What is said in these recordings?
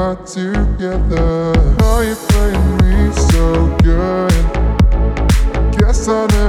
not together. How you're playing me so good? Guess I.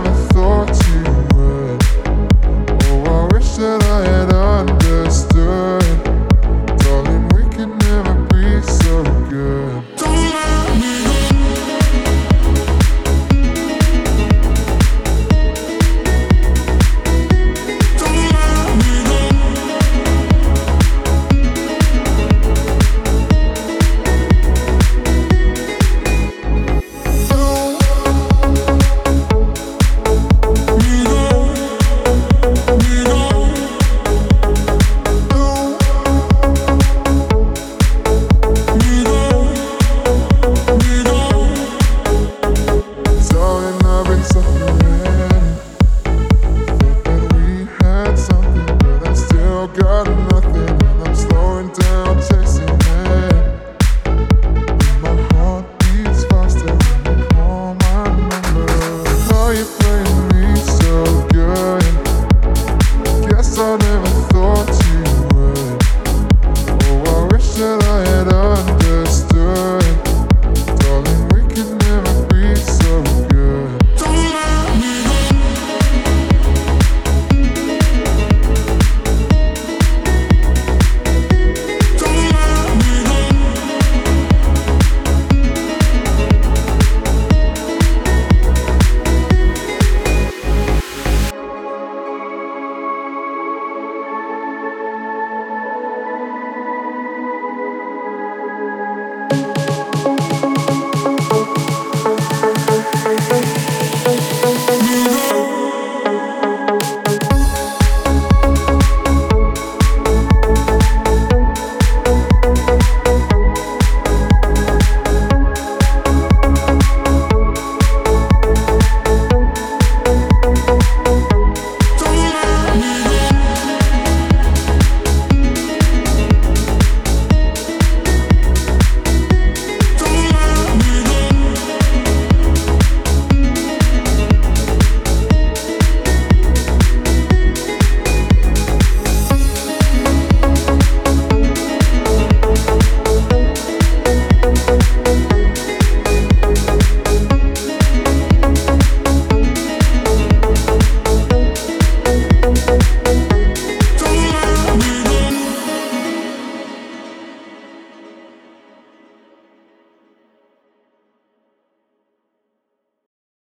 got enough.